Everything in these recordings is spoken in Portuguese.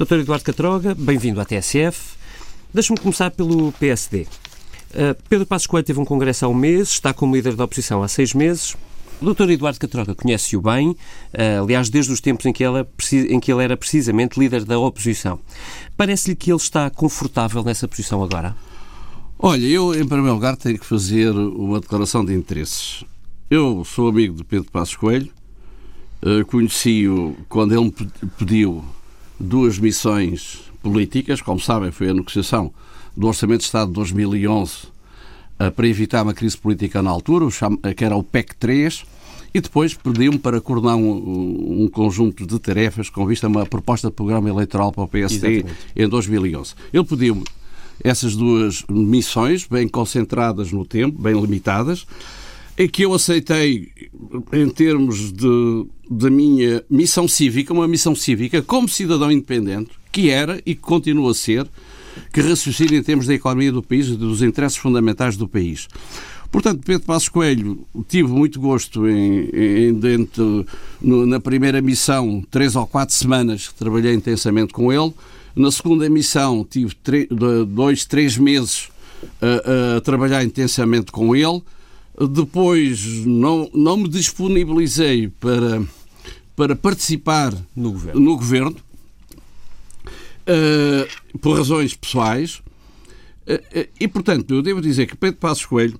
Dr. Eduardo Catroga, bem-vindo à TSF. Deixe-me começar pelo PSD. Eh, Pedro Passos Coelho teve um congresso há um mês, está como líder da oposição há seis meses. O Dr. Eduardo Catroga conhece-o bem, uh, aliás, desde os tempos em que, ela, em que ele era precisamente líder da oposição. Parece-lhe que ele está confortável nessa posição agora? Olha, eu, em primeiro lugar, tenho que fazer uma declaração de interesses. Eu sou amigo de Pedro Passos Coelho, uh, conheci-o quando ele me pediu duas missões políticas. Como sabem, foi a negociação do Orçamento de Estado de 2011 uh, para evitar uma crise política na altura, o que era o PEC 3, e depois pediu-me para coordenar um, um, conjunto de tarefas com vista a uma proposta de programa eleitoral para o PSD Exatamente. em 2011. Ele pediu-me essas duas missões, bem concentradas no tempo, bem limitadas, em que eu aceitei, em termos de, da minha missão cívica, uma missão cívica como cidadão independente, que era e que continua a ser, que raciocina em termos da economia do país e dos interesses fundamentais do país. Portanto, Pedro Passos Coelho, tive muito gosto em, em dentro, no, na primeira missão, três ou quatro semanas que trabalhei intensamente com ele. Na segunda missão, tive dois, três meses a, a, trabalhar intensamente com ele. Depois, não, não me disponibilizei para, para participar no governo, no governo uh, por razões pessoais. Uh, uh, e, portanto, eu devo dizer que Pedro Passos Coelho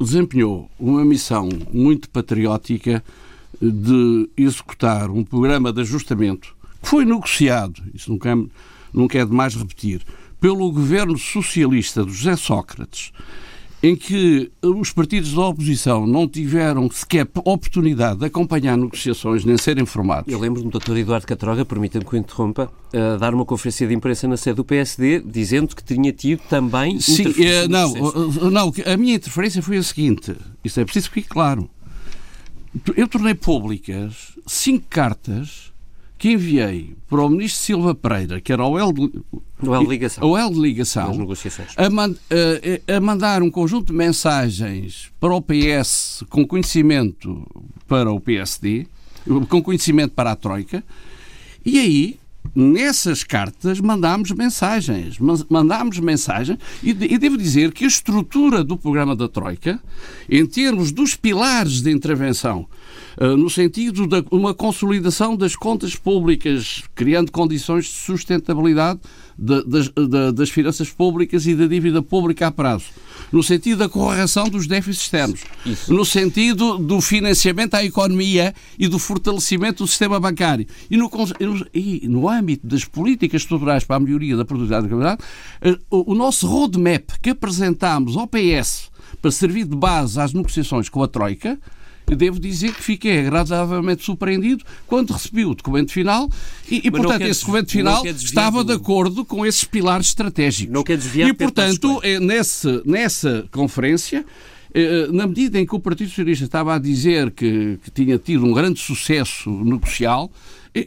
desempenhou uma missão muito patriótica de executar um programa de ajustamento que foi negociado, isso nunca é, nunca é demais repetir, pelo governo socialista de José Sócrates em que os partidos da oposição não tiveram sequer oportunidade de acompanhar negociações nem ser informados. Eu lembro-me do Dr. Eduardo Catroga, permita-me que o interrompa, a dar uma conferência de imprensa na sede do PSD, dizendo que tinha tido também. Sim, é, não, não, a minha interferência foi a seguinte: isso é preciso que fique claro. Eu tornei públicas cinco cartas que enviei para o ministro Silva Pereira, que era o L de, o L de ligação, o L de ligação a, man, a, a, mandar um conjunto de mensagens para o PS com conhecimento para o PSD, com conhecimento para a Troika, e aí nessas cartas mandámos mensagens. Mandámos mensagens e, e, devo dizer que a estrutura do programa da Troika, em termos dos pilares de intervenção, uh, no sentido de uma consolidação das contas públicas, criando condições de sustentabilidade de, das, de, das finanças públicas e da dívida pública a prazo, no sentido da correção dos déficits externos, Isso. no sentido do financiamento à economia e do fortalecimento do sistema bancário, e no, e no âmbito das políticas estruturais para a melhoria da produtividade da comunidade, eh, o nosso roadmap que apresentámos ao PS para servir de base às negociações com a Troika, devo dizer que fiquei agradavelmente surpreendido quando recebi o documento final e, e portanto, esse documento final estava de acordo com esses pilares estratégicos. Não quer desviar e, portanto, é, nessa, nessa conferência, eh, na medida em que o Partido Socialista estava a dizer que, que tinha tido um grande sucesso negocial,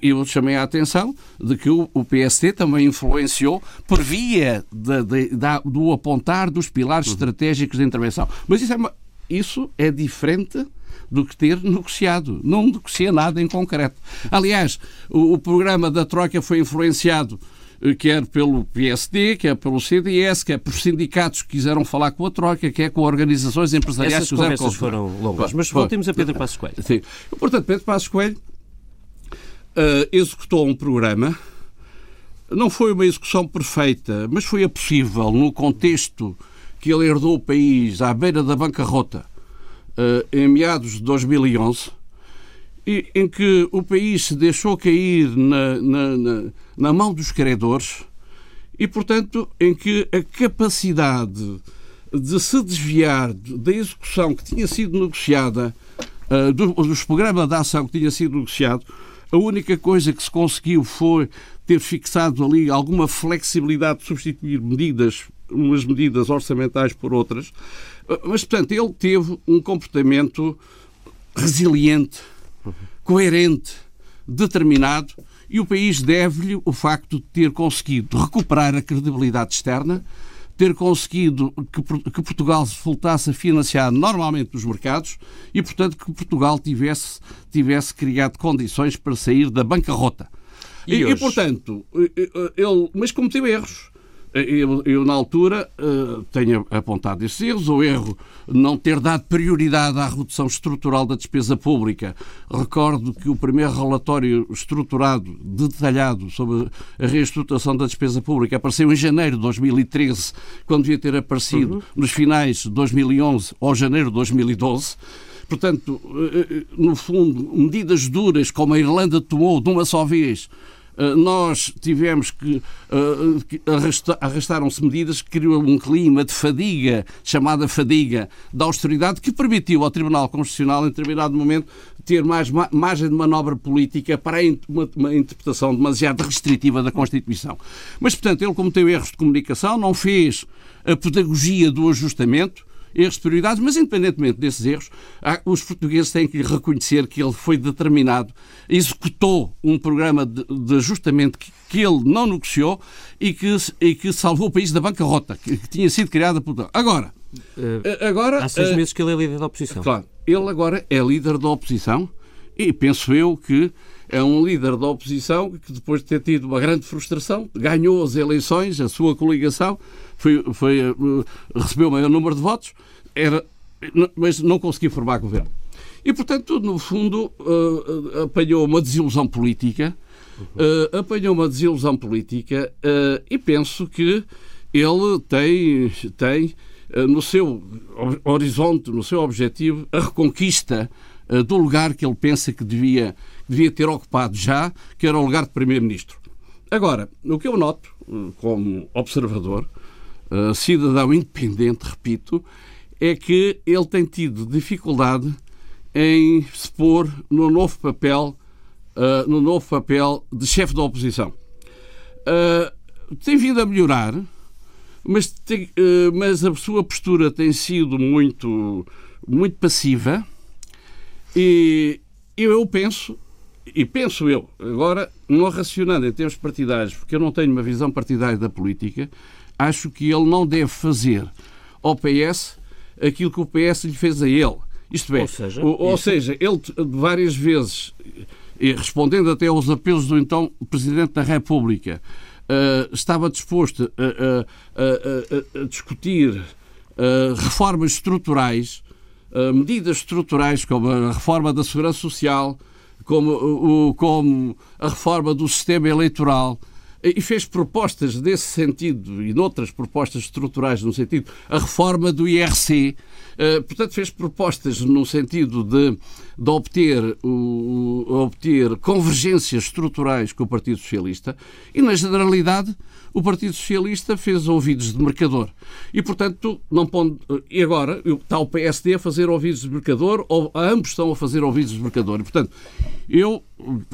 eu chamei a atenção de que o, o PSD também influenciou por via de, de, de, do apontar dos pilares uhum. estratégicos de intervenção. Mas isso é, uma, isso é diferente do que ter negociado. Não negocia nada em concreto. Aliás, o, o programa da Troika foi influenciado eh, quer pelo PSD, quer pelo CDS, quer por sindicatos que quiseram falar com a Troika, quer com organizações empresariais Essas que conversas foram longas, mas voltemos a Pedro Passos Coelho. Sim. Portanto, Pedro Passos Coelho uh, executou um programa, não foi uma execução perfeita, mas foi a possível no contexto que ele herdou o país à beira da bancarrota em meados de 2011, e, em que o país se deixou cair na, na, na, na mão dos credores e, portanto, em que a capacidade de se desviar da execução que tinha sido negociada, uh, dos programas de ação que tinha sido negociado, a única coisa que se conseguiu foi ter fixado ali alguma flexibilidade de substituir medidas, umas medidas orçamentais por outras, mas, portanto, ele teve um comportamento resiliente, coerente, determinado, e o país deve-lhe o facto de ter conseguido recuperar a credibilidade externa, ter conseguido que, que Portugal se voltasse a financiar normalmente nos mercados e, portanto, que Portugal tivesse, tivesse criado condições para sair da bancarrota. E, e, e portanto, ele, mas cometeu erros. Eu, eu, na altura, uh, tenho apontado esses erros. O erro não ter dado prioridade à redução estrutural da despesa pública. Recordo que o primeiro relatório estruturado, detalhado, sobre a reestruturação da despesa pública apareceu em janeiro de 2013, quando devia ter aparecido uhum. nos finais de 2011 ou janeiro de 2012. Portanto, eh, eh, no fundo, medidas duras como a Irlanda tomou de uma só vez eh, nós tivemos que uh, arrastaram-se medidas que criou um clima de fadiga, chamada fadiga da austeridade, que permitiu ao Tribunal Constitucional, em determinado momento, ter mais margem de manobra política para uma, uma interpretação demasiado restritiva da Constituição. Mas, portanto, ele cometeu erros de comunicação, não fez a pedagogia do ajustamento, erros de prioridades, mas independentemente desses erros, os portugueses têm que reconhecer que ele foi determinado, executou um programa de, de ajustamento que, que, ele não negociou e que, e que salvou o país da bancarrota, que, que tinha sido criada por. Agora, uh, agora. Há seis uh, meses que ele é líder da oposição. Claro, ele agora é líder da oposição e penso eu que é um líder da oposição que, depois de ter tido uma grande frustração, ganhou as eleições, a sua coligação, foi, foi, eh, recebeu o maior número de votos, era, mas não conseguiu formar governo. E, portanto, no fundo, uh, apanhou uma desilusão política, uh, apanhou uma desilusão política uh, e penso que ele tem, tem no seu horizonte, no seu objetivo, a reconquista do lugar que ele pensa que devia devia ter ocupado já, que era o lugar de Primeiro-Ministro. Agora, o que eu noto, como observador, uh, cidadão independente, repito, é que ele tem tido dificuldade em se pôr no novo papel, uh, no novo papel de chefe da oposição. Uh, tem vindo a melhorar, mas, tem, mas a sua postura tem sido muito, muito passiva e eu penso e penso eu, agora, não racionando em termos partidários, porque eu não tenho uma visão partidária da política, acho que ele não deve fazer ao PS aquilo que o PS lhe fez a ele. Isto é, ou seja, ou, ou seja ele várias vezes, respondendo até aos apelos do então Presidente da República, uh, estava disposto a, a, a, a discutir uh, reformas estruturais, uh, medidas estruturais como a reforma da segurança social, como, como a reforma do sistema eleitoral e fez propostas nesse sentido e noutras propostas estruturais no sentido. A reforma do IRC portanto fez propostas no sentido de, de obter, o, obter convergências estruturais com o Partido Socialista e na generalidade o Partido Socialista fez ouvidos de mercador. E, portanto, não pode... E agora está o PSD a fazer ouvidos de mercador, ou ambos estão a fazer ouvidos de mercador. E, portanto, eu,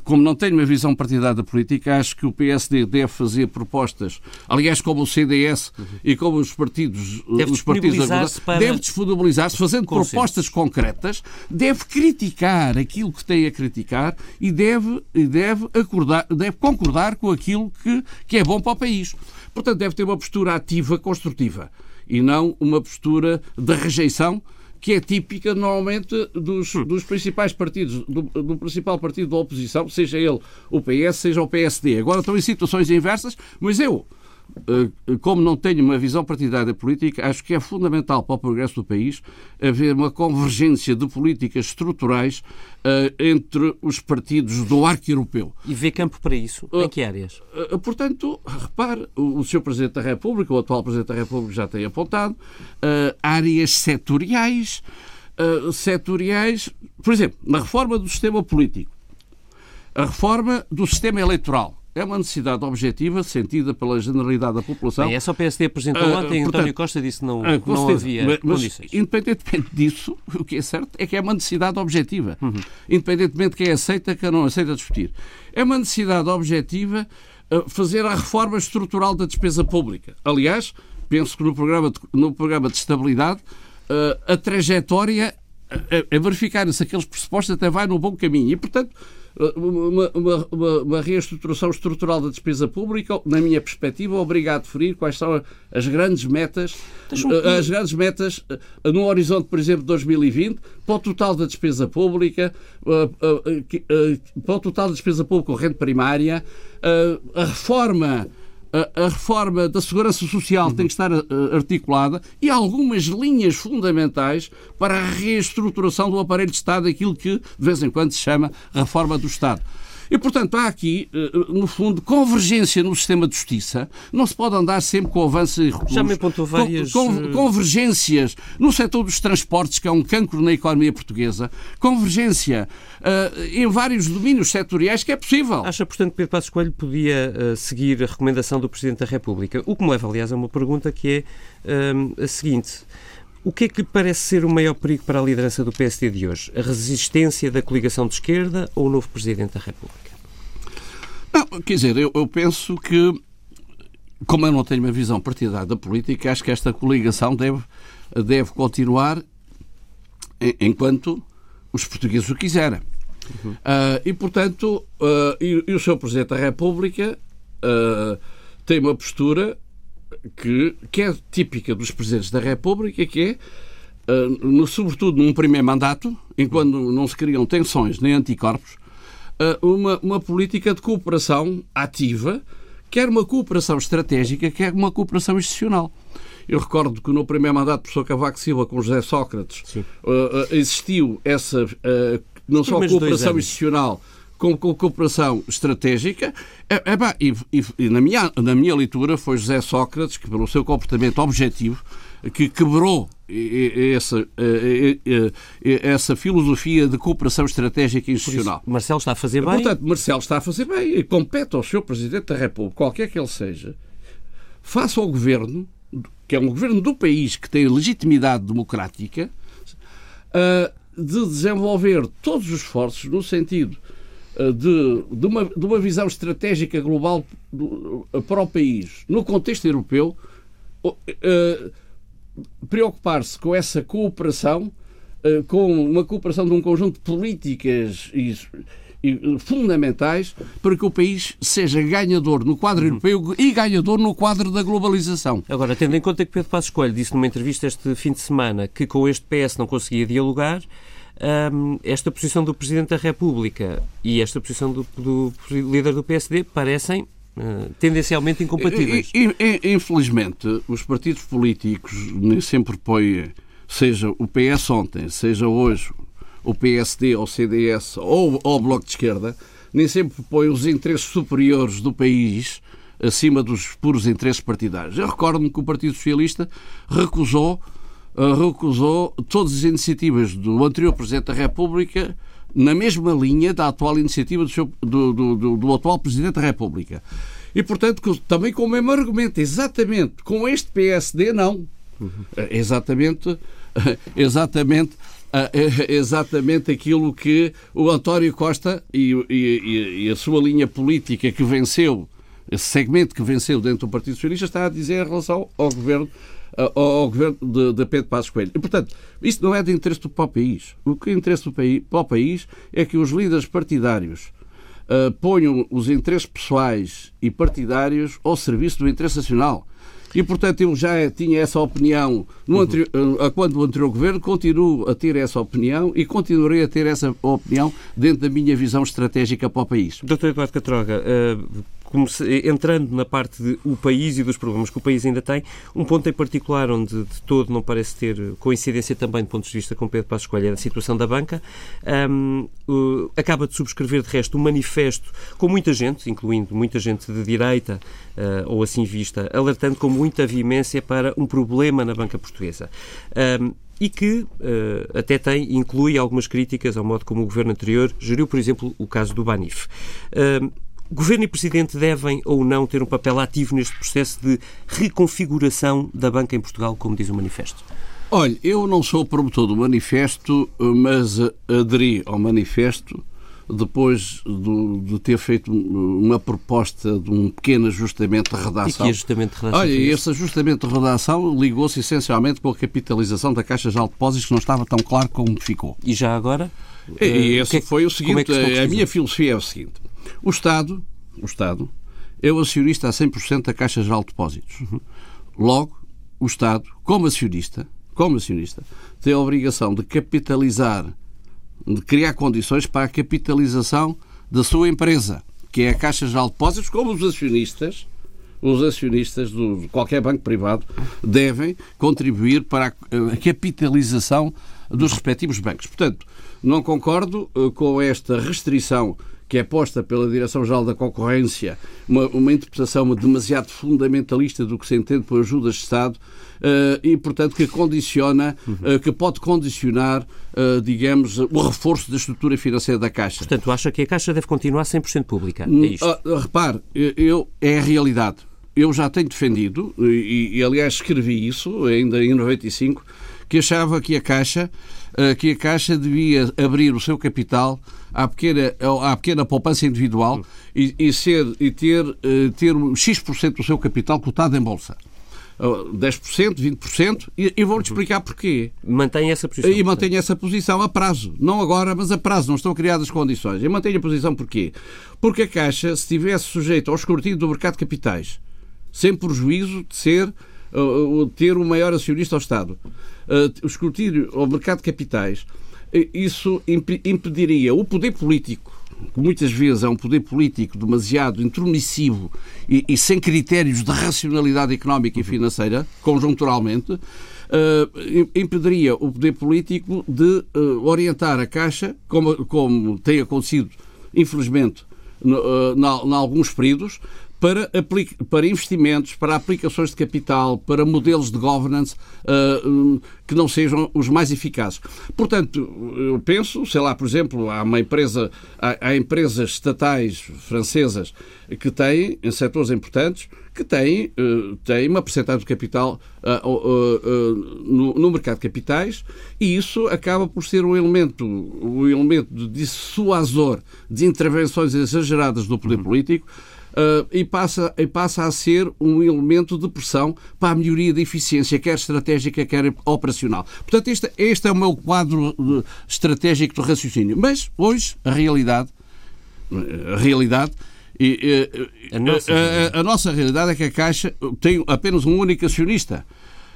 como não tenho uma visão partidária da política, acho que o PSD deve fazer propostas, aliás, como o CDS uhum. e como os partidos... Deve os partidos para... Deve disponibilizar-se, fazendo Consenso. propostas concretas, deve criticar aquilo que tem a criticar e deve, deve, acordar, deve concordar com aquilo que, que é bom para o país. Portanto, deve ter uma postura ativa, construtiva, e não uma postura de rejeição que é típica normalmente dos, dos principais partidos, do, do, principal partido da oposição, seja ele o PS, seja o PSD. Agora estão em situações inversas, mas eu como não tenho uma visão partidária política, acho que é fundamental para o progresso do país haver uma convergência de políticas estruturais uh, entre os partidos do arco europeu. E vê campo para isso? Em que áreas? Uh, portanto, repare, o, o Sr. Presidente da República, o atual Presidente da República já tem apontado, áreas setoriais, setoriais, por exemplo, na reforma do sistema político, a reforma do sistema eleitoral, é uma necessidade objetiva sentida pela generalidade da população. Bem, essa o PSD apresentou uh, ontem, portanto, António Costa disse que não, uh, não havia mas, condições. independentemente disso, o que é certo é que é uma necessidade objetiva. Uhum. Independentemente de quem aceita, quem não aceita discutir. É uma necessidade objetiva uh, fazer a reforma estrutural da despesa pública. Aliás, penso que no programa de, no programa de estabilidade a trajetória a verificar se aqueles pressupostos até vai no bom caminho. E, portanto, uma, uma, uma, uma, reestruturação estrutural da despesa pública, na minha perspectiva, obriga a definir quais são as grandes metas, as grandes metas no horizonte, por exemplo, de 2020, para o total da despesa pública, para o total da despesa pública corrente primária, a reforma a, reforma da segurança social uhum. tem que estar uh, articulada e algumas linhas fundamentais para a reestruturação do aparelho de Estado, aquilo que de vez em quando se chama reforma do Estado. E, portanto, há aqui, eh, no fundo, convergência no sistema de justiça. Não se pode andar sempre com avanço e recuo. Já me apontou várias... Com, eh, convergências no setor dos transportes, que é um cancro na economia portuguesa. Convergência uh, em vários domínios setoriais, que é possível. Acha, portanto, que Pedro Passos Coelho podia uh, seguir a recomendação do Presidente da República? O que me leva, aliás, a uma pergunta que é uh, a seguinte. O que é que lhe parece ser o maior perigo para a liderança do PSD de hoje? A resistência da coligação de esquerda ou o novo Presidente da República? Não, quer dizer, eu, eu penso que, como eu não tenho uma visão partidária da política, acho que esta coligação deve, deve continuar enquanto os portugueses o quiserem. Uhum. Uh, e, portanto, uh, e, e, o Sr. Presidente da República uh, tem uma postura que, que é típica dos presidentes da República, que é, uh, no, sobretudo num primeiro mandato, enquanto não se criam tensões nem anticorpos, uh, uma, uma política de cooperação ativa, quer uma cooperação estratégica, quer uma cooperação institucional. Eu recordo que no primeiro mandato do professor Cavaco Silva com José Sócrates uh, existiu essa não só cooperação institucional, com, com cooperação estratégica. É, é, e, e, e, na, minha, na minha leitura foi José Sócrates que, pelo seu comportamento objetivo, que quebrou essa, essa filosofia de cooperação estratégica e institucional. Isso, Marcelo está a fazer bem? Portanto, Marcelo está a fazer bem e compete ao Sr. Presidente da República, qualquer que ele seja, faça ao Governo, que é um Governo do país que tem legitimidade democrática, de desenvolver todos os esforços no sentido de, de, uma, de uma visão estratégica global eh, para o país, no contexto europeu, uh, preocupar-se com essa cooperação, com uma cooperação de um conjunto de políticas e, e, fundamentais para que o país seja ganhador no quadro uhum. europeu e ganhador no quadro da globalização. Agora, tendo em conta que Pedro Passos Coelho disse numa entrevista este fim de semana que com este PS não conseguia dialogar, um, esta posição do Presidente da República e esta posição do, do líder do PSD parecem uh, tendencialmente incompatíveis. Infelizmente, os partidos políticos nem sempre põem, seja o PS ontem, seja hoje o PSD ou o CDS ou, ou o Bloco de Esquerda, nem sempre põem os interesses superiores do país acima dos puros interesses partidários. Eu recordo-me que o Partido Socialista recusou recusou todas as iniciativas do anterior Presidente da República na mesma linha da atual iniciativa do, seu, do, do, do, atual Presidente da República. E, portanto, também com o mesmo argumento, exatamente, com este PSD, não. Uhum. Exatamente, exatamente, exatamente aquilo que o António Costa e, e, e a sua linha política que venceu, esse segmento que venceu dentro do Partido Socialista, está a dizer em relação ao governo ao, governo de, de, Pedro Passos Coelho. E, portanto, isso não é de interesse para o país. O que é interesse do país, para o país é que os líderes partidários uh, ponham os interesses pessoais e partidários ao serviço do interesse nacional. E, portanto, eu já tinha essa opinião no uhum. anterior, uh, quando o anterior governo, continuo a ter essa opinião e continuarei a ter essa opinião dentro da minha visão estratégica para o país. Dr. Eduardo Catroga, uh, entrando na parte de o país e dos problemas que o país ainda tem, um ponto em particular onde de todo não parece ter coincidência também do ponto de vista com Pedro Passos Coelho é a situação da banca. Um, uh, acaba de subscrever, de resto, um manifesto com muita gente, incluindo muita gente de direita, uh, ou assim vista, alertando com muita veemência para um problema na banca portuguesa. Um, e que uh, até tem, inclui algumas críticas ao modo como o governo anterior geriu, por exemplo, o caso do Banif. Governo e Presidente devem ou não ter um papel ativo neste processo de reconfiguração da banca em Portugal, como diz o manifesto? Olha, eu não sou promotor do manifesto, mas aderi ao manifesto depois do, de ter feito uma proposta de um pequeno ajustamento de redação. E que ajustamento de redação? Olha, esse ajustamento de redação ligou-se essencialmente com a capitalização da Caixa de Depósitos, que não estava tão claro como ficou. E já agora? E, e esse é, foi o seguinte, é a minha filosofia é o seguinte, o Estado, o Estado é o acionista a 100% da Caixa Geral de Depósitos. Logo, o Estado, como acionista, como acionista, tem a obrigação de capitalizar de criar condições para a capitalização da sua empresa, que é a Caixa Geral de Depósitos, como os acionistas, os acionistas de qualquer banco privado devem contribuir para a capitalização dos respectivos bancos. Portanto, não concordo eh, com esta restrição que é posta pela Direção-Geral da Concorrência, uma, uma, interpretação demasiado fundamentalista do que se entende por ajudas de Estado uh, e, portanto, que condiciona, uh, que pode condicionar, uh, digamos, o reforço da estrutura financeira da Caixa. Portanto, acha que a Caixa deve continuar 100% pública? É isto? Uh, repare, eu, é a realidade. Eu já tenho defendido, e, e aliás escrevi isso ainda em 95, que achava que a Caixa que a Caixa devia abrir o seu capital à pequena, à pequena poupança individual e, e, ser, e ter, eh, ter X% do seu capital cotado em bolsa. 10%, 20%, e, e vou-lhe explicar porquê. Mantém essa posição. E mantém essa posição a prazo. Não agora, mas a prazo. Não estão criadas condições. E mantenho a posição porquê? Porque a Caixa, se estivesse sujeita ao escrutínio do mercado de capitais, sem prejuízo de ser uh, ter o maior acionista ao Estado, uh, o escrutínio ao mercado de capitais, isso impediria o poder político, que muitas vezes é um poder político demasiado intromissivo e, e sem critérios de racionalidade económica e financeira, conjunturalmente, uh, impediria o poder político de uh, orientar a Caixa, como, como tem acontecido, infelizmente, em alguns períodos, para, para investimentos, para aplicações de capital, para modelos de governance uh, que não sejam os mais eficazes. Portanto, eu penso, sei lá, por exemplo, há uma empresa, há, há empresas estatais francesas que têm, em setores importantes, que têm, uh, têm uma percentagem de capital uh, no, no, mercado de capitais e isso acaba por ser um elemento, um elemento dissuasor de intervenções exageradas do poder uhum. político Uh, e, passa, e passa a ser um elemento de pressão para a melhoria da eficiência, quer estratégica, quer operacional. Portanto, este, este é o meu quadro uh, estratégico do raciocínio. Mas, hoje, a realidade, a realidade e, a, nossa a, a, nossa realidade é que a Caixa tem apenas um único acionista.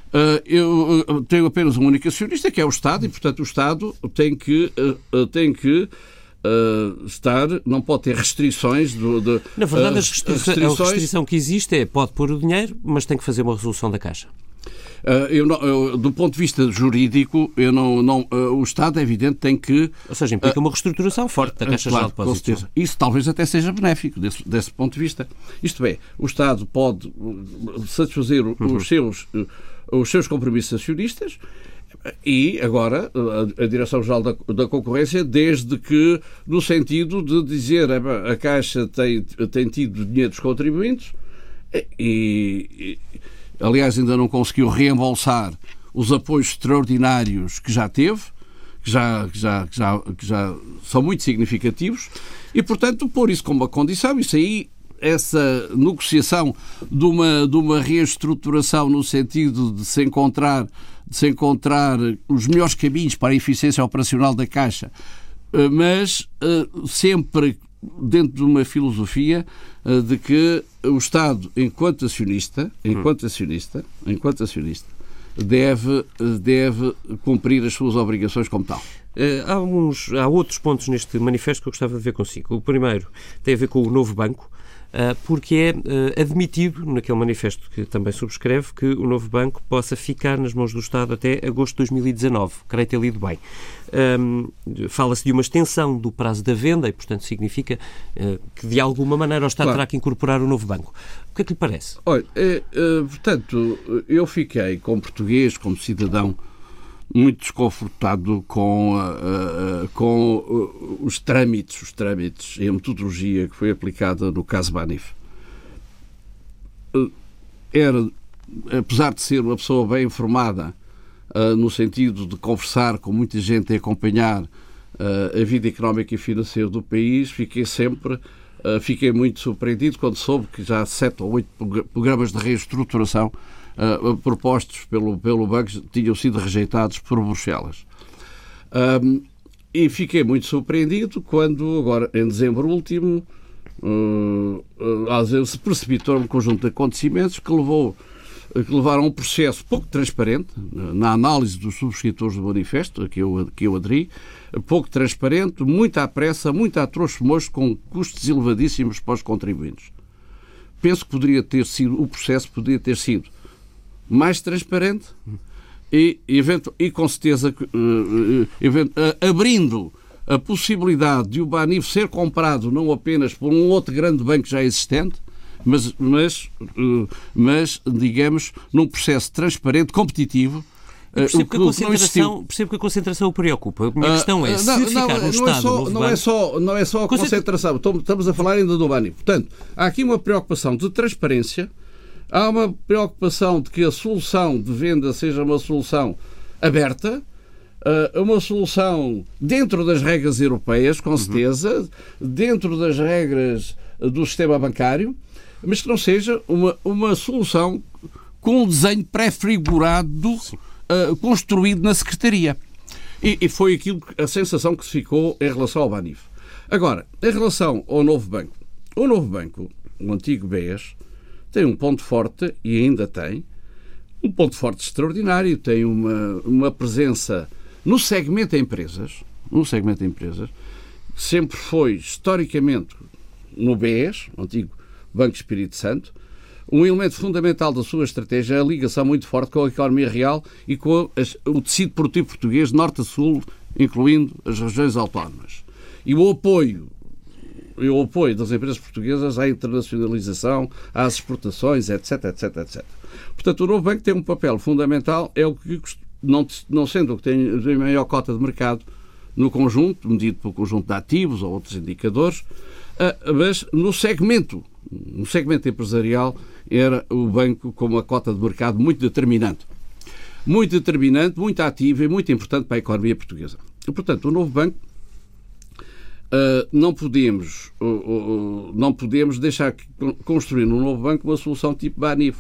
Uh, eu tenho apenas um único acionista, que é o Estado, e, portanto, o Estado tem que, tem que uh, estar, não pode ter restrições. Do, de, Na verdade, uh, restrições... a restrição que existe é pode pôr o dinheiro, mas tem que fazer uma resolução da Caixa. Uh, eu não, eu, do ponto de vista jurídico, eu não, não, uh, o Estado, é evidente, tem que. Ou seja, implica uh, uma reestruturação forte da Caixa claro, de Depósitos. Isso talvez até seja benéfico desse, desse, ponto de vista. Isto é, o Estado pode satisfazer uhum. os, seus, os seus compromissos acionistas e agora a, a Direção-Geral da, da, Concorrência, desde que, no sentido de dizer a Caixa tem, tem tido dinheiro dos contribuintes e, e, aliás, ainda não conseguiu reembolsar os apoios extraordinários que já teve, que já, que já, que já, que já são muito significativos, e, portanto, pôr isso como uma condição, isso aí essa negociação de uma, de uma reestruturação no sentido de se encontrar de se encontrar os melhores caminhos para a eficiência operacional da Caixa, eh, mas eh, sempre dentro de uma filosofia eh, de que o Estado, enquanto acionista, enquanto acionista, enquanto acionista, deve, deve cumprir as suas obrigações como tal. Há, uns, há outros pontos neste manifesto que eu gostava de ver consigo. O primeiro tem a ver com o novo banco. Ah, porque é ah, admitido, naquele manifesto que também subscreve, que o novo banco possa ficar nas mãos do Estado até agosto de 2019. Creio ter lido bem. Fala-se de uma extensão do prazo da venda e, portanto, significa ah, que, de alguma maneira, o Estado claro. terá que incorporar o novo banco. O que é que lhe parece? Olha, é, é, portanto, eu fiquei, como português, como cidadão, muito desconfortado com, uh, uh, com uh, os trâmites, os trâmites e a metodologia que foi aplicada no caso Banif. Era, apesar de ser uma pessoa bem informada, no sentido de conversar com muita gente e acompanhar a vida económica e financeira do país, fiquei sempre fiquei muito surpreendido quando soube que já sete ou oito programas de reestruturação uh, propostos pelo, pelo banco tinham sido rejeitados por Bruxelas. Um, e fiquei muito surpreendido quando, agora, em dezembro último, uh, uh, se precipitou um conjunto de acontecimentos que levou que levaram a um processo pouco transparente na análise dos subscritores do manifesto, que eu, que eu aderi, pouco transparente, muita pressa, muito trouxa moço, com custos elevadíssimos para os contribuintes. Penso que poderia ter sido, o processo poderia ter sido mais transparente e, evento, e com certeza uh, evento, uh, abrindo a possibilidade de o Banif ser comprado não apenas por um outro grande banco já existente, mas, mas, mas digamos, num processo transparente, competitivo, Percebo que, a concentração, percebo que a concentração o preocupa. A minha questão é, se não, ficar não, no não Estado... É só, não, é só, não é só a concentração. Estamos a falar ainda do Bani. Portanto, há aqui uma preocupação de transparência Há uma preocupação de que a solução de venda seja uma solução aberta, eh, uma solução dentro das regras europeias, com certeza, uhum. dentro das regras do sistema bancário, mas que não seja uma, uma solução com um desenho pré-figurado uh, construído na Secretaria. E, e, foi aquilo, a sensação que se ficou em relação ao Banif. Agora, em relação ao novo banco. O novo banco, o antigo BES, tem um ponto forte, e ainda tem, um ponto forte extraordinário, tem uma, uma presença no segmento de empresas, no segmento de empresas, sempre foi, historicamente, no BES, o antigo Banco Espírito Santo, um elemento fundamental da sua estratégia é a ligação muito forte com a economia real e com o tecido produtivo português, norte a sul, incluindo as regiões autónomas. E o apoio e o apoio das empresas portuguesas à internacionalização, às exportações, etc, etc, etc. Portanto, o novo banco tem um papel fundamental, é o que, não, sendo o que tem a maior cota de mercado no conjunto, medido pelo conjunto de ativos ou outros indicadores, ah, mas no segmento, no segmento empresarial, era o banco com uma cota de mercado muito determinante. Muito determinante, muito ativa e muito importante para a economia portuguesa. E, portanto, o novo banco Uh, não podemos uh, uh, não podemos deixar que construir no novo banco uma solução tipo Banif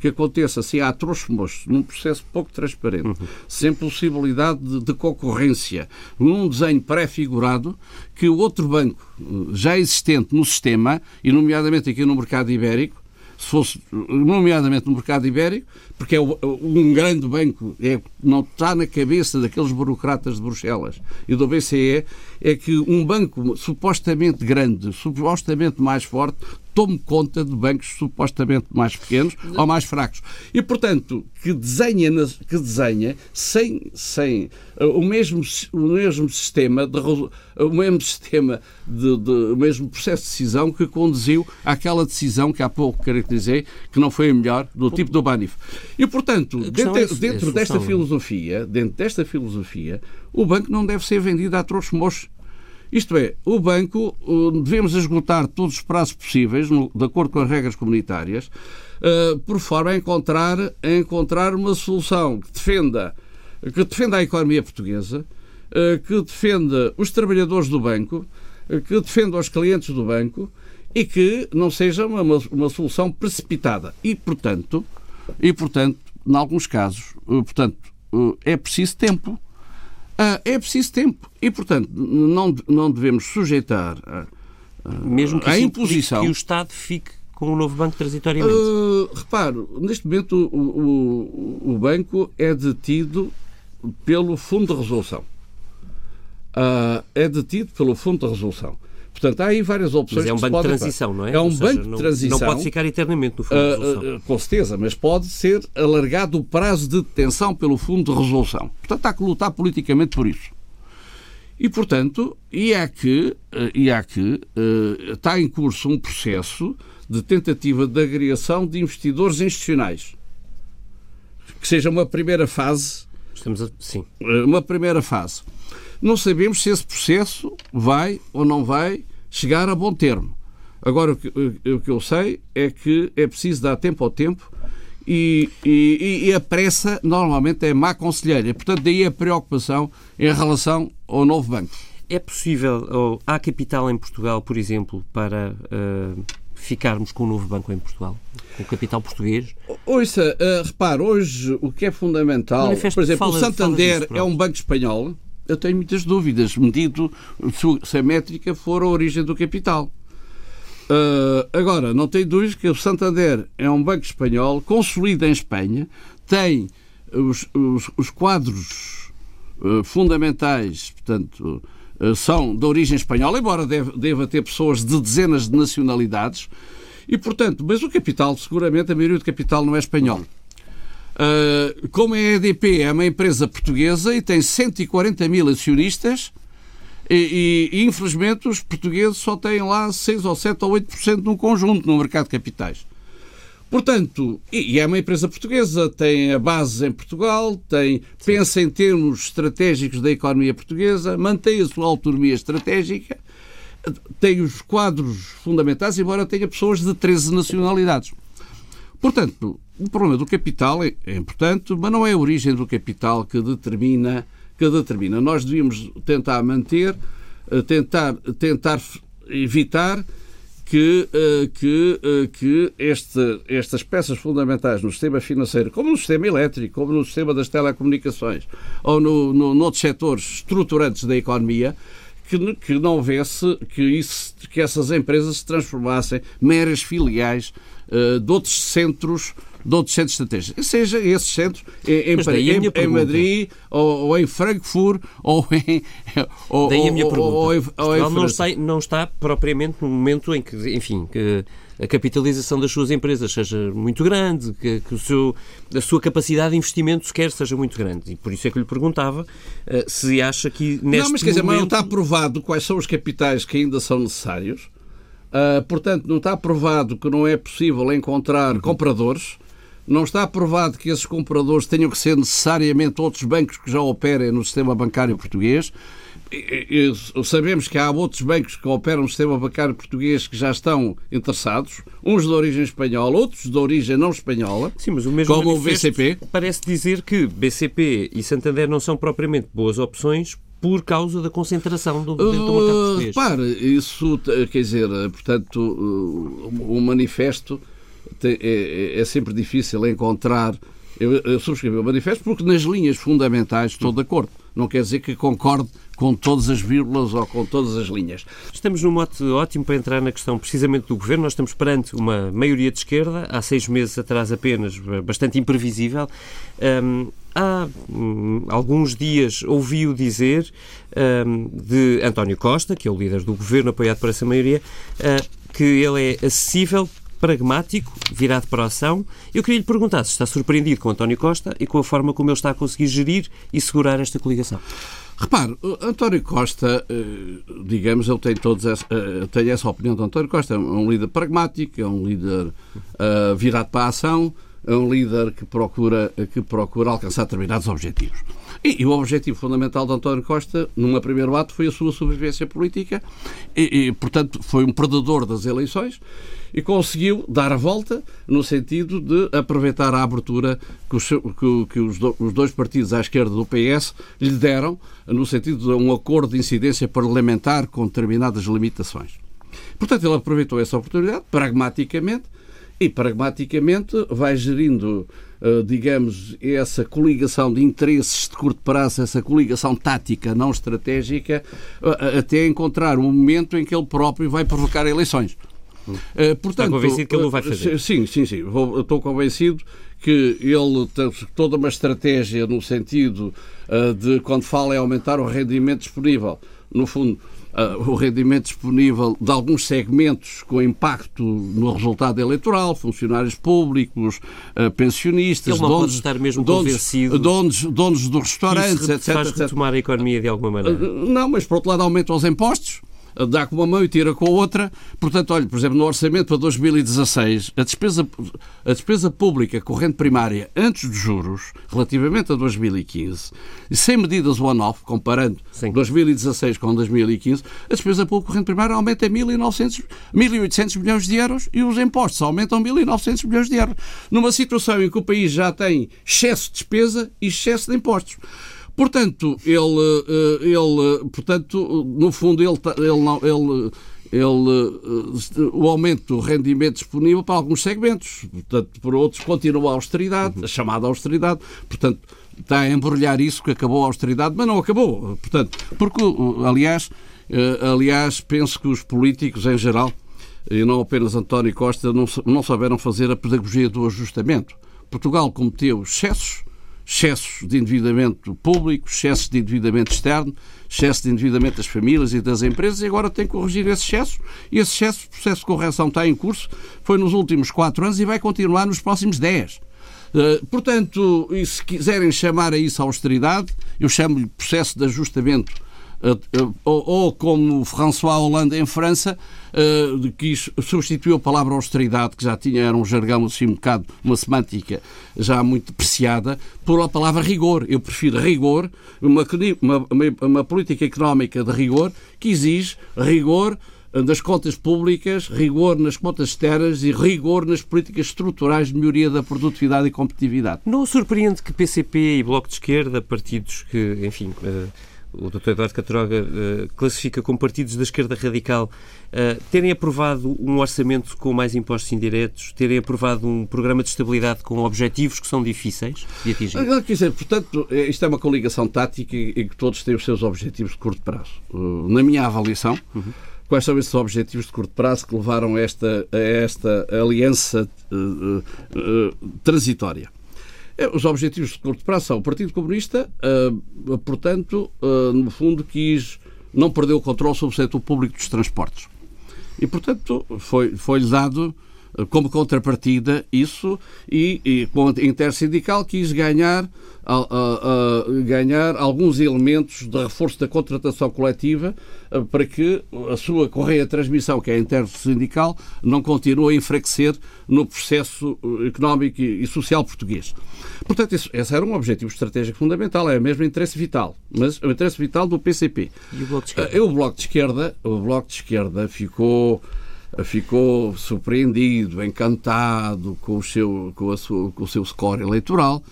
que aconteça assim a troços num processo pouco transparente, uhum. sem possibilidade de, de, concorrência, num desenho pré-figurado que o outro banco já existente no sistema, e nomeadamente aqui no mercado ibérico, se fosse, nomeadamente no mercado ibérico, porque é um grande banco, é, não está na cabeça daqueles burocratas de Bruxelas e do BCE, é que um banco supostamente grande, supostamente mais forte, tome conta de bancos supostamente mais pequenos ou mais fracos. E, portanto, que desenha, que desenha sem, sem uh, o, mesmo, o mesmo sistema, de, o mesmo sistema de, de, o mesmo processo de decisão que conduziu àquela decisão que há pouco caracterizei, que não foi a melhor, do tipo do Banif. E, portanto, dentro, é, dentro desta filosofia, dentro desta filosofia, o banco não deve ser vendido a trouxos mochos isto é, o banco, devemos esgotar todos os prazos possíveis, de acordo com as regras comunitárias, eh, por forma a encontrar, a encontrar uma solução que defenda, que defenda a economia portuguesa, eh, que defenda os trabalhadores do banco, eh, que defenda os clientes do banco e que não seja uma, uma solução precipitada. E, portanto, e, portanto, em alguns casos, portanto, é preciso tempo ah, é preciso tempo. E, portanto, não, não devemos sujeitar a, Mesmo que a imposição. que o Estado fique com o novo banco transitoriamente. Uh, reparo, neste momento o, o, o, banco é detido pelo Fundo de Resolução. Uh, é detido pelo Fundo de Resolução. Portanto, há aí várias opções. Mas é um banco de transição, não é? É um seja, banco de transição. Não pode ficar eternamente no Fundo de ah, Resolução. Uh, com certeza, mas pode ser alargado o prazo de detenção pelo Fundo de Resolução. Portanto, há que lutar politicamente por isso. E, portanto, e é que, e é que uh, está em curso um processo de tentativa de agregação de investidores institucionais. Que seja uma primeira fase. Estamos a... Sim. Uma primeira fase não sabemos se esse processo vai ou não vai chegar a bom termo. Agora, o que, o que eu sei é que é preciso dar tempo ao tempo e, e, e, a pressa normalmente é má conselheira. Portanto, daí a preocupação em relação ao novo banco. É possível, ou há capital em Portugal, por exemplo, para uh, ficarmos com o novo banco em Portugal? Com o capital português? Ouça, uh, repare, hoje o que é fundamental, por exemplo, fala, o Santander disso, é um banco espanhol, eu tenho muitas dúvidas, medido se a métrica for a origem do capital. Uh, agora, não tem dúvidas que o Santander é um banco espanhol, consolida em Espanha, tem os, os, os quadros uh, fundamentais, portanto, são de origem espanhola, embora deva ter pessoas de dezenas de nacionalidades, e, portanto, mas o capital, seguramente, a maioria do capital não é espanhol. Uh, como a EDP é uma empresa portuguesa e tem 140 mil acionistas, e, e, infelizmente os portugueses só têm lá 6 ou 7 ou 8% no conjunto no mercado de capitais. Portanto, e é uma empresa portuguesa, tem a base em Portugal, tem, pensa em termos estratégicos da economia portuguesa, mantém a sua autonomia estratégica, tem os quadros fundamentais, embora tenha pessoas de 13 nacionalidades. Portanto, o problema do capital é, é importante, mas não é a origem do capital que determina que determina. Nós devíamos tentar manter, eh, tentar, tentar evitar que, eh, que, eh, que este, estas peças fundamentais no sistema financeiro, como no sistema elétrico, como no sistema das telecomunicações, ou no, no, noutros setores estruturantes da economia, que, que não houvesse que, isso, que essas empresas se transformassem meras filiais uh, de outros centros de outros centros estratégicos. Seja esses centros em, em, em Madrid, ou, ou, em Frankfurt, ou em. Ou, daí a minha pergunta. Ou, em, Portugal não está, não está propriamente no momento em que, enfim, que a capitalização das suas empresas seja muito grande, que, que o seu, a sua capacidade de investimento sequer seja muito grande. E por isso é que lhe perguntava uh, se acha que neste Não, mas quer dizer, não está provado quais são os capitais que ainda são necessários. Uh, portanto, não está provado que não é possível encontrar uhum. compradores não está provado que esses compradores tenham que ser necessariamente outros bancos que já operem no sistema bancário português. Sabemos que há outros bancos que operam no sistema bancário português que já estão interessados, uns de origem espanhola, outros de origem não espanhola, Sim, mas o mesmo como o BCP. Parece dizer que BCP e Santander não são propriamente boas opções por causa da concentração do, dentro do mercado português. Repare, isso quer dizer, portanto, o manifesto é, é, é sempre difícil encontrar. Eu, eu subscrevi o manifesto porque nas linhas fundamentais estou de acordo. Não quer dizer que concorde com todas as vírgulas ou com todas as linhas. Estamos num mote ótimo para entrar na questão precisamente do governo. Nós estamos perante uma maioria de esquerda, há seis meses atrás apenas, bastante imprevisível. Um, há um, alguns dias ouvi-o dizer um, de António Costa, que é o líder do governo apoiado por essa maioria, uh, que ele é acessível pragmático, virado para a ação. Eu queria lhe perguntar se está surpreendido com António Costa e com a forma como ele está a conseguir gerir e segurar esta coligação. Repare, António Costa, eh, digamos, eu tenho, todos essa, eh, tenho essa opinião de António Costa, é um líder pragmático, é um líder uh, virado para a ação, é um líder que procura, que procura alcançar determinados objetivos. E, e, o objetivo fundamental de António Costa, numa primeiro ato, foi a sua sobrevivência política e, e, portanto, foi um predador das eleições e conseguiu dar a volta no sentido de aproveitar a abertura que os, que, que os, do, os dois partidos à esquerda do PS lhe deram no sentido de um acordo de incidência parlamentar com determinadas limitações. Portanto, ele aproveitou essa oportunidade pragmaticamente e pragmaticamente vai gerindo, digamos, essa coligação de interesses de curto prazo, essa coligação tática, não estratégica, eh, até encontrar um momento em que ele próprio vai provocar eleições. Uh, portanto, Está convencido que ele o vai fazer? Sim, sim, sim. Vou, estou convencido que ele tem toda uma estratégia no sentido uh, de, quando fala em aumentar o rendimento disponível, no fundo, o rendimento disponível de alguns segmentos com impacto no resultado eleitoral, funcionários públicos, uh, pensionistas, Ele não donos, pode estar mesmo donos, convencido donos, donos dos restaurantes, etc. faz retomar a economia de alguma maneira. não, mas por outro lado aumentam os impostos dá com uma mão e tira com a outra. Portanto, olha, por exemplo, no orçamento para 2016, a despesa, a despesa pública corrente primária antes dos juros, relativamente a 2015, sem medidas one-off, comparando Sim. 2016 com 2015, a despesa pública corrente primária aumenta em 1.800 milhões de euros e os impostos aumentam 1.900 milhões de euros. Numa situação em que o país já tem excesso de despesa e excesso de impostos. Portanto, ele, ele portanto, no fundo, ele, ele, não, ele ele, o aumento do rendimento disponível para alguns segmentos, portanto, por outros continua a austeridade, a chamada austeridade, portanto, está a embrulhar isso que acabou a austeridade, mas não acabou, portanto, porque, aliás, eh, aliás, penso que os políticos em geral, e não apenas António Costa, não, não souberam fazer a pedagogia do ajustamento. Portugal cometeu excessos, excessos de endividamento público, excessos de endividamento externo, excesso de endividamento das famílias e das empresas e agora tem que corrigir esse excesso. E esse excesso, o processo de correção está em curso, foi nos últimos quatro anos e vai continuar nos próximos dez. Uh, portanto, e se quiserem chamar a isso austeridade, eu chamo-lhe processo de ajustamento ou, como François Hollande em França, uh, quis, substituiu a palavra austeridade, que já tinha, era um jargão assim um bocado, uma semântica já muito depreciada, por a palavra rigor. Eu prefiro rigor, uma, uma, uma política económica de rigor, que exige rigor das contas públicas, rigor nas contas externas e rigor nas políticas estruturais de melhoria da produtividade e competitividade. Não surpreende que PCP e Bloco de Esquerda, partidos que, enfim, eh, o Dr. Eduardo Catroga uh, classifica como partidos da esquerda radical, uh, terem aprovado um orçamento com mais impostos indiretos, terem aprovado um programa de estabilidade com objetivos que são difíceis de atingir? Quer dizer, portanto, é, isto é uma coligação tática e que todos têm os seus objetivos de curto prazo. Uh, na minha avaliação, uhum. quais são esses objetivos de curto prazo que levaram esta, a esta aliança transitória? É, os objetivos de curto prazo são o Partido Comunista, uh, portanto, uh, no fundo, quis não perder o controle sobre o setor público dos transportes. E, portanto, foi-lhe foi dado como contrapartida isso e, e com a intersindical quis ganhar, a, a, a, ganhar alguns elementos de reforço da contratação coletiva para que a sua correia de transmissão, que é intersindical, não continue a enfraquecer no processo económico e social português. Portanto, isso, esse era um objetivo estratégico fundamental, é mesmo interesse vital, mas o interesse vital do PCP. E o Bloco de Esquerda? O Bloco de Esquerda, o Bloco de Esquerda ficou ficou surpreendido, encantado com o seu, com a sua, com o seu score eleitoral.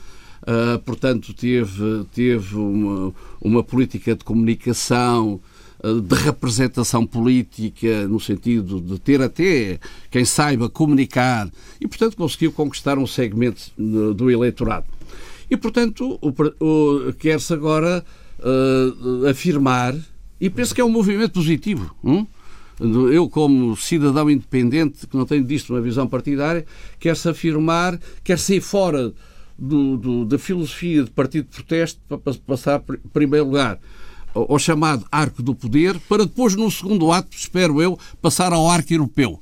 Uh, portanto, teve, teve uma, uma política de comunicação, uh, de representação política, no sentido de ter até quem saiba comunicar, e, portanto, conseguiu conquistar um segmento do, do eleitorado. E, portanto, o, o, quer-se agora uh, afirmar, e penso que é um movimento positivo. Hum? Eu, como cidadão independente, que não tenho disto uma visão partidária, quer-se afirmar, quer sair fora do, do, da filosofia de partido de protesto para passar, em primeiro lugar, ao chamado arco do poder, para depois, no segundo ato, espero eu, passar ao arco europeu.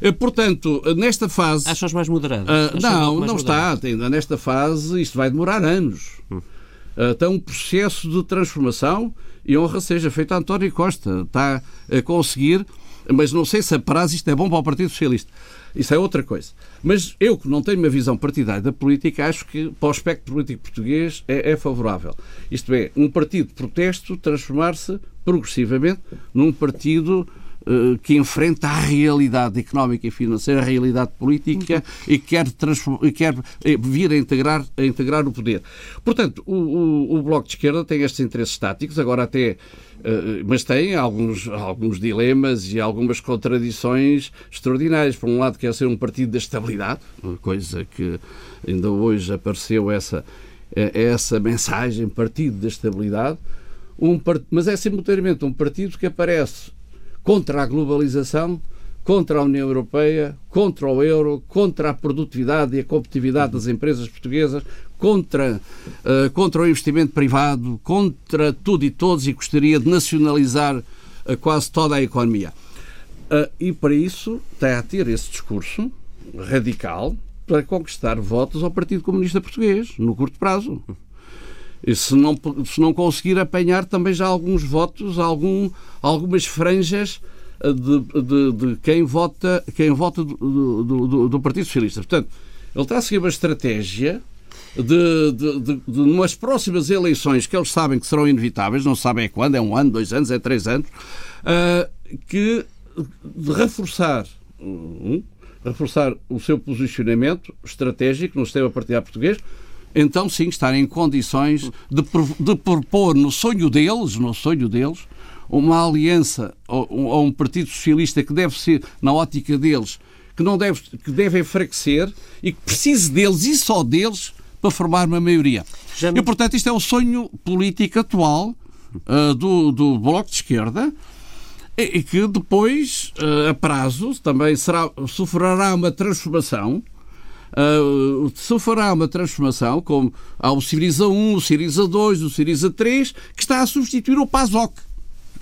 Eh, portanto, nesta fase. Achas mais moderado? Uh, não, não está. Ainda nesta fase, isto vai demorar anos. Hum. Uh, tem um processo de transformação e honra seja feita a António Costa. Está a conseguir, mas não sei se a prazo isto é bom para o Partido Socialista. Isso é outra coisa. Mas eu, que não tenho uma visão partidária da política, acho que para o aspecto político português é, é favorável. Isto é, um partido de protesto transformar-se progressivamente num partido que enfrenta a realidade económica e financeira, a realidade política e quer, e quer eh, vir a integrar, a integrar o poder. Portanto, o, o, o Bloco de Esquerda tem estes interesses táticos, agora até eh, mas tem alguns, alguns dilemas e algumas contradições extraordinárias. Por um lado, quer ser um partido da estabilidade, coisa que ainda hoje apareceu essa, essa mensagem, partido da estabilidade, um, mas é simultaneamente um partido que aparece contra a globalização, contra a União Europeia, contra o euro, contra a produtividade e a competitividade das empresas portuguesas, contra, uh, contra o investimento privado, contra tudo e todos e gostaria de nacionalizar uh, quase toda a economia. Uh, e para isso está a ter esse discurso radical para conquistar votos ao Partido Comunista Português, no curto prazo. E se não, se não conseguir apanhar também já alguns votos, algum, algumas franjas eh, de, de, de quem vota, quem vota do, do, do, Partido Socialista. Portanto, ele está a seguir uma estratégia de, de, numas próximas eleições que eles sabem que serão inevitáveis, não sabem é quando, é um ano, dois anos, é três anos, uh, que de reforçar, reforçar o seu posicionamento estratégico no sistema partidário português, então sim estar em condições de, de propor no sonho deles, no sonho deles, uma aliança ou, um partido socialista que deve ser, na ótica deles, que não deve, que deve enfraquecer e que precise deles e só deles para formar uma maioria. Me... E, portanto, isto é o sonho político atual uh, do, do Bloco de Esquerda e que depois, uh, a prazo, também será, sofrerá uma transformação uh, se fará uma transformação, como há o Siriza 1, o Siriza 2, o Siriza 3, que está a substituir o PASOK,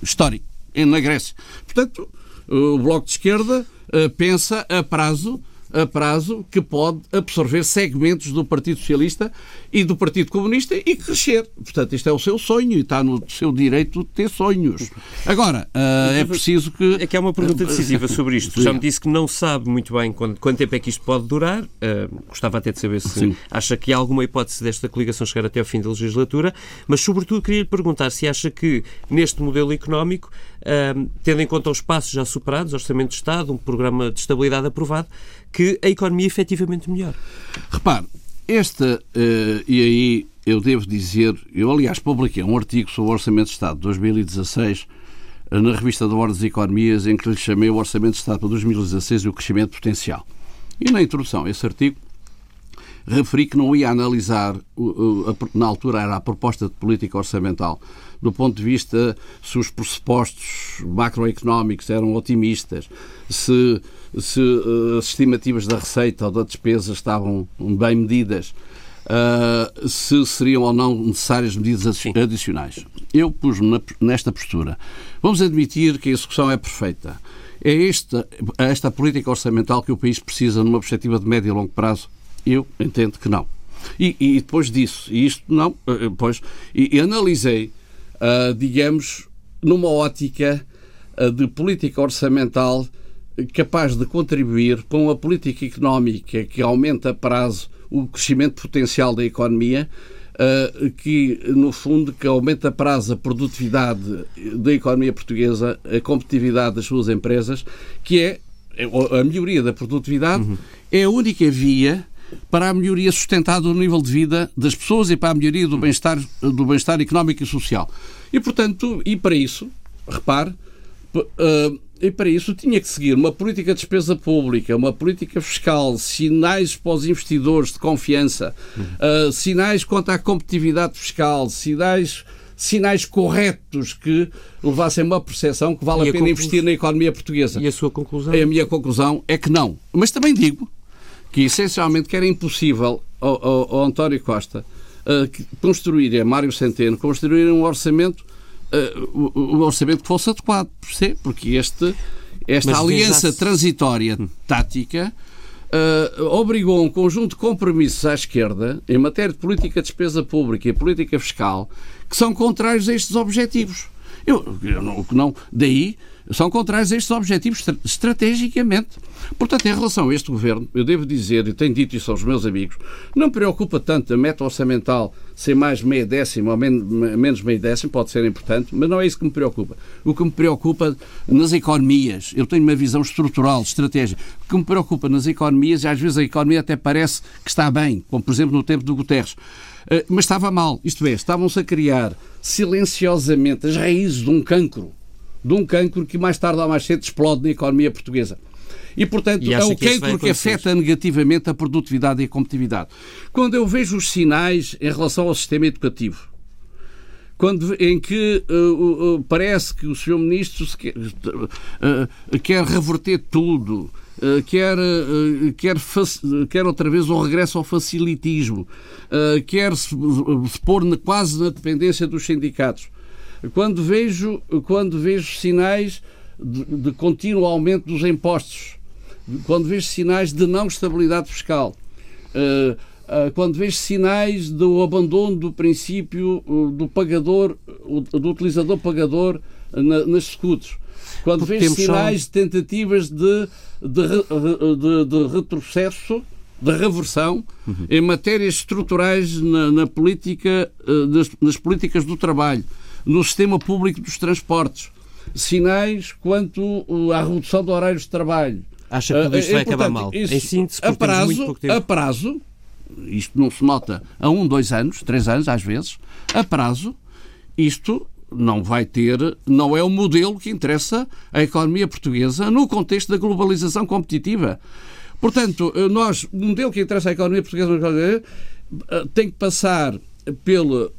histórico, na Grécia. Portanto, o Bloco de Esquerda uh, pensa a prazo a prazo que pode absorver segmentos do Partido Socialista e do Partido Comunista e crescer. Portanto, isto é o seu sonho e está no seu direito de ter sonhos. Agora, uh, é preciso que. É que há uma pergunta decisiva sobre isto. Já me disse que não sabe muito bem quanto, quanto tempo é que isto pode durar. Uh, gostava até de saber se Sim. acha que há alguma hipótese desta coligação chegar até ao fim da legislatura, mas, sobretudo, queria lhe perguntar se acha que neste modelo económico, uh, tendo em conta os passos já superados, Orçamento de Estado, um programa de estabilidade aprovado, que a economia efetivamente melhor. Repare, esta, uh, e aí eu devo dizer, eu aliás publiquei um artigo sobre o Orçamento de Estado de 2016 uh, na revista da Ordem das Economias, em que lhe chamei o Orçamento de Estado para 2016 e o crescimento potencial. E na introdução a esse artigo referi que não ia analisar, na altura era a proposta de política orçamental, do ponto de vista se os pressupostos macroeconómicos eram otimistas, se, se uh, as estimativas da receita ou da despesa estavam bem medidas, uh, se seriam ou não necessárias medidas Sim. adicionais. Eu pus-me nesta postura. Vamos admitir que a execução é perfeita. É esta, esta política orçamental que o país precisa numa perspectiva de médio e longo prazo? Eu entendo que não. E, e depois disso, e isto não, eh, pois, e, e analisei uh, digamos, numa ótica uh, de política orçamental capaz de contribuir com a política económica que aumenta a prazo o crescimento potencial da economia, uh, que, no fundo, que aumenta a prazo a produtividade da economia portuguesa, a competitividade das suas empresas, que é a melhoria da produtividade, uhum. é a única via para a melhoria sustentada do nível de vida das pessoas e para a melhoria do bem-estar do bem-estar económico e social. E portanto, e para isso, repare, uh, e para isso tinha que seguir uma política de despesa pública, uma política fiscal, sinais para os investidores de confiança, uh, sinais quanto à competitividade fiscal, sinais sinais corretos que levassem uma percepção que vale a, a pena investir na economia portuguesa. E a sua conclusão? A minha conclusão é que não. Mas também digo que essencialmente que era impossível ao, ao, ao António Costa uh, construir, a Mário Centeno, construir um orçamento, uh, um orçamento que fosse adequado, porque este, esta Mas aliança transitória tática uh, obrigou um conjunto de compromissos à esquerda em matéria de política de despesa pública e política fiscal que são contrários a estes objetivos. Eu, eu não, não, daí são contrários a estes objetivos estrategicamente. Portanto, em relação a este governo, eu devo dizer, e tenho dito isso aos meus amigos, não me preocupa tanto a meta orçamental ser mais meia décima ou menos meia décima, pode ser importante, mas não é isso que me preocupa. O que me preocupa nas economias, eu tenho uma visão estrutural, estratégica, o que me preocupa nas economias, e às vezes a economia até parece que está bem, como por exemplo no tempo do Guterres, eh, mas estava mal. Isto é, estavam-se a criar silenciosamente as raízes de um cancro de um cancro que mais tarde ou mais cedo explode na economia portuguesa. E, portanto, e é o cancro que, afeta negativamente a produtividade e a competitividade. Quando eu vejo os sinais em relação ao sistema educativo, quando, em que uh, uh, parece que o Sr. Ministro quer, uh, quer reverter tudo, quer, quer, quer outra vez um regresso ao facilitismo, quer se, se pôr na, quase na dependência dos sindicatos quando vejo, quando vejo sinais de, de contínuo aumento dos impostos, quando vejo sinais de não estabilidade fiscal, uh, uh, quando vejo sinais do abandono do princípio uh, do pagador, do utilizador pagador na, nas escudos, quando Porque vejo sinais de tentativas de, de, de, de retrocesso de reversão uhum. em matérias estruturais na, na política, nas, nas políticas do trabalho, no sistema público dos transportes. Sinais quanto à redução de horários de trabalho. Acha que tudo isto vai acabar mal? Isso, em síntese, a prazo, a prazo, isto não se nota a um, dois anos, três anos às vezes, a prazo, isto não vai ter, não é o modelo que interessa à economia portuguesa no contexto da globalização competitiva. Portanto, nós, o modelo que interessa à economia portuguesa eh, tem que passar pelo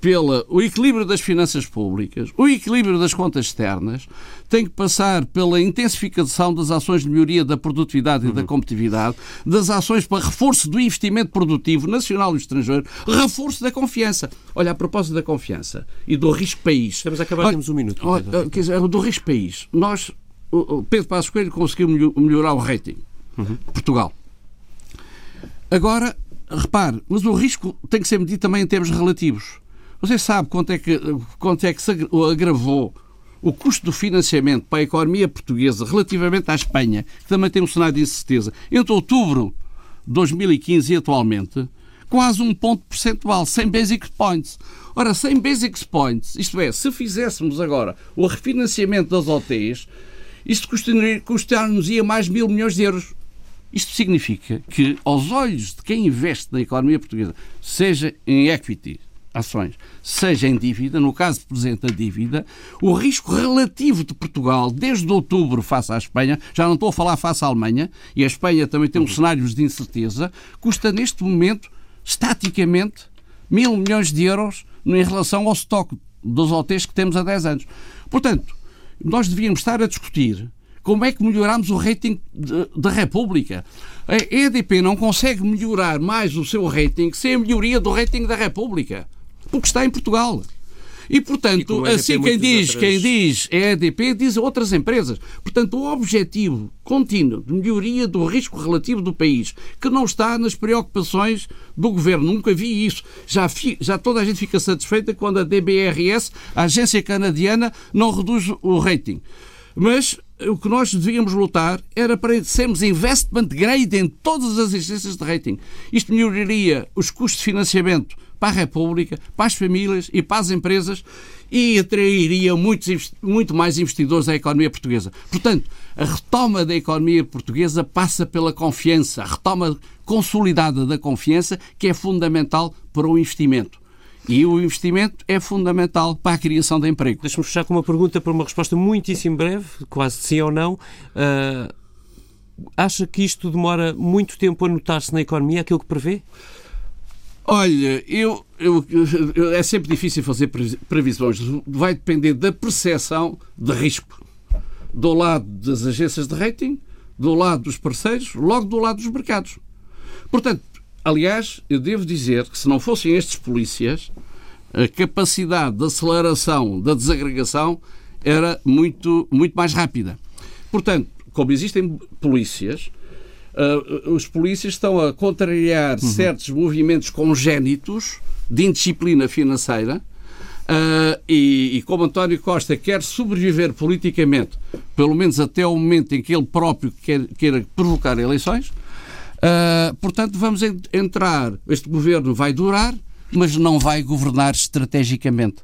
pelo equilíbrio das finanças públicas, o equilíbrio das contas externas, tem que passar pela intensificação das ações de melhoria da produtividade e da uhum. competitividade, das ações para reforço do investimento produtivo nacional e estrangeiro, reforço da confiança. Olha, a propósito da confiança e do risco país. Estamos a acabar, temos um minuto. Olha, quer dizer, do risco país. Nós, o Pedro Passos Coelho conseguiu melhorar o rating. Uhum. Portugal. Agora, repare, mas o risco tem que ser medido também em termos relativos. Você sabe quanto é que, quanto é que se agravou o custo do financiamento para a economia portuguesa relativamente à Espanha, que também tem um cenário de incerteza, entre outubro de 2015 e atualmente, quase um ponto percentual, 100 basic points. Ora, 100 basic points, isto é, se fizéssemos agora o refinanciamento das OTs, isto custar-nos-ia mais mil milhões de euros. Isto significa que, aos olhos de quem investe na economia portuguesa, seja em equity, ações, seja em dívida, no caso presente da dívida, o risco relativo de Portugal, desde outubro face à Espanha, já não estou a falar face à Alemanha, e a Espanha também tem um cenário de incerteza, custa neste momento, estaticamente, mil milhões de euros em relação ao estoque dos hotéis que temos há 10 anos. Portanto, nós devíamos estar a discutir como é que melhoramos o rating da República. A EDP não consegue melhorar mais o seu rating sem a melhoria do rating da República porque está em Portugal. E, portanto, e assim quem diz, outras... quem diz é a EDP, diz outras empresas. Portanto, o objetivo contínuo de melhoria do risco relativo do país, que não está nas preocupações do governo, nunca vi isso. Já, fi, já toda a gente fica satisfeita quando a DBRS, a agência canadiana, não reduz o rating. Mas o que nós devíamos lutar era para sermos investment grade em todas as agências de rating. Isto melhoraria os custos de financiamento para a República, para as famílias e para as empresas e atrairia muitos, muito mais investidores à economia portuguesa. Portanto, a retoma da economia portuguesa passa pela confiança, a retoma consolidada da confiança, que é fundamental para o investimento. E o investimento é fundamental para a criação de emprego. Deixa-me fechar com uma pergunta para uma resposta muitíssimo breve, quase sim ou não. Uh, acha que isto demora muito tempo a notar-se na economia, aquilo que prevê? Olha, eu, eu, eu, é sempre difícil fazer previsões. Vai depender da percepção de risco. Do lado das agências de rating, do lado dos parceiros, logo do lado dos mercados. Portanto, aliás, eu devo dizer que se não fossem estes polícias, a capacidade de aceleração da desagregação era muito, muito mais rápida. Portanto, como existem polícias, uh, os polícias estão a contrariar uhum. certos movimentos congénitos de indisciplina financeira uh, e, e, como António Costa quer sobreviver politicamente, pelo menos até o momento em que ele próprio quer, queira provocar eleições, uh, portanto, vamos entrar. Este governo vai durar, mas não vai governar estrategicamente.